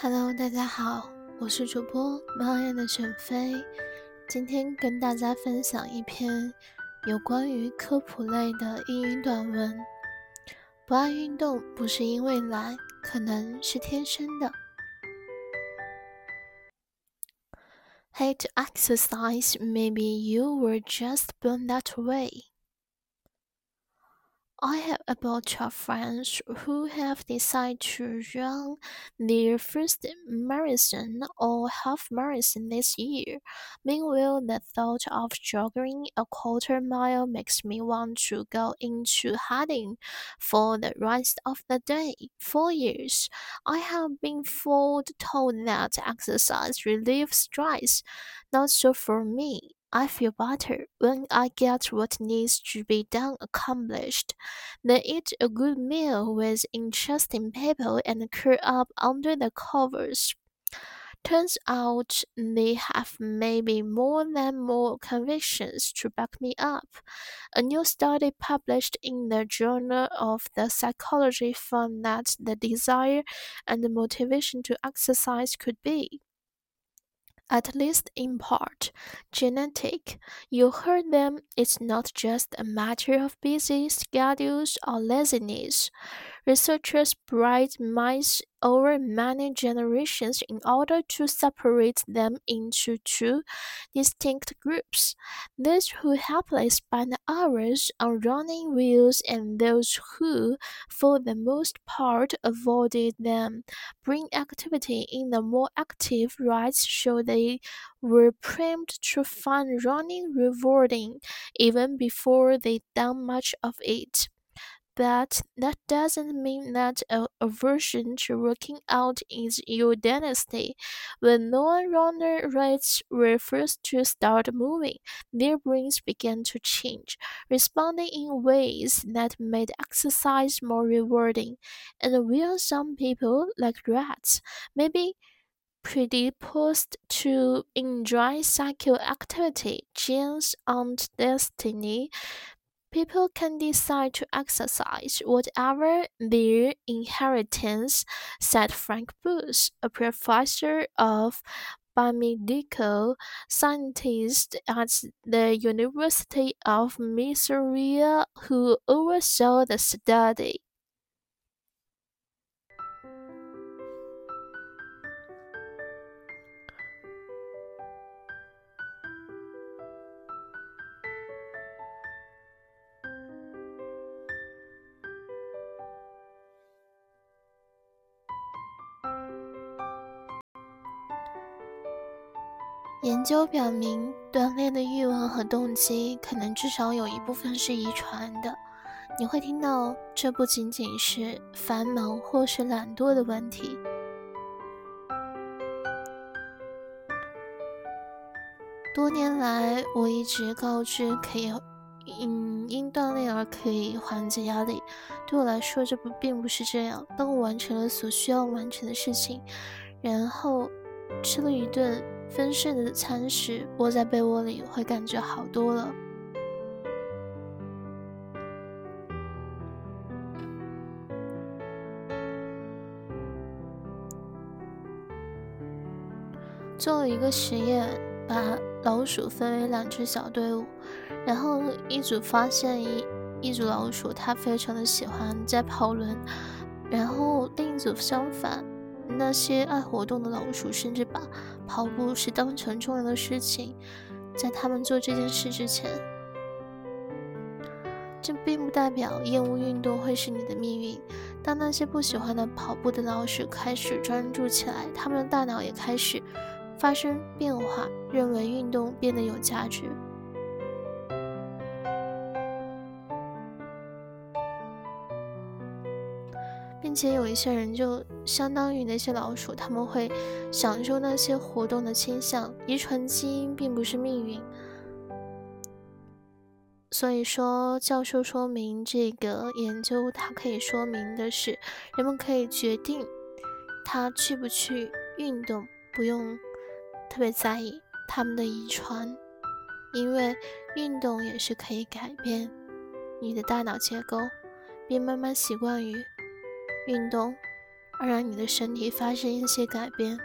Hello，大家好，我是主播猫眼的沈飞，今天跟大家分享一篇有关于科普类的英语短文。不爱运动不是因为懒，可能是天生的。Hate exercise, maybe you were just born that way. I have a bunch of friends who have decided to run their first marathon or half marathon this year. Meanwhile, the thought of jogging a quarter mile makes me want to go into hiding for the rest of the day. For years, I have been told that exercise relieves stress. Not so for me. I feel better when I get what needs to be done accomplished. Then eat a good meal with interesting people and curl up under the covers. Turns out they have maybe more than more convictions to back me up. A new study published in the Journal of the Psychology found that the desire and the motivation to exercise could be at least in part, genetic. You heard them, it's not just a matter of busy schedules or laziness. Researchers bred mice over many generations in order to separate them into two distinct groups those who happily spend hours on running wheels and those who, for the most part, avoided them. Brain activity in the more active rats show they were primed to find running rewarding even before they'd done much of it but that doesn't mean that aversion to working out is your dynasty. When non-runner rats were first to start moving, their brains began to change, responding in ways that made exercise more rewarding. And while some people, like rats, maybe predisposed to enjoy cycle activity, genes aren't destiny, People can decide to exercise whatever their inheritance, said Frank Booth, a professor of biomedical scientist at the University of Missouri who oversaw the study. 研究表明，锻炼的欲望和动机可能至少有一部分是遗传的。你会听到，这不仅仅是繁忙或是懒惰的问题。多年来，我一直告知可以嗯因锻炼而可以缓解压力。对我来说，这不并不是这样。当我完成了所需要完成的事情，然后吃了一顿。分睡的餐食，窝在被窝里会感觉好多了。做了一个实验，把老鼠分为两支小队伍，然后一组发现一一组老鼠，它非常的喜欢在跑轮，然后另一组相反。那些爱活动的老鼠，甚至把跑步是当成重要的事情。在他们做这件事之前，这并不代表厌恶运动会是你的命运。当那些不喜欢的跑步的老鼠开始专注起来，他们的大脑也开始发生变化，认为运动变得有价值。并且有一些人就相当于那些老鼠，他们会享受那些活动的倾向。遗传基因并不是命运，所以说教授说明这个研究，它可以说明的是，人们可以决定他去不去运动，不用特别在意他们的遗传，因为运动也是可以改变你的大脑结构，并慢慢习惯于。运动，而让你的身体发生一些改变。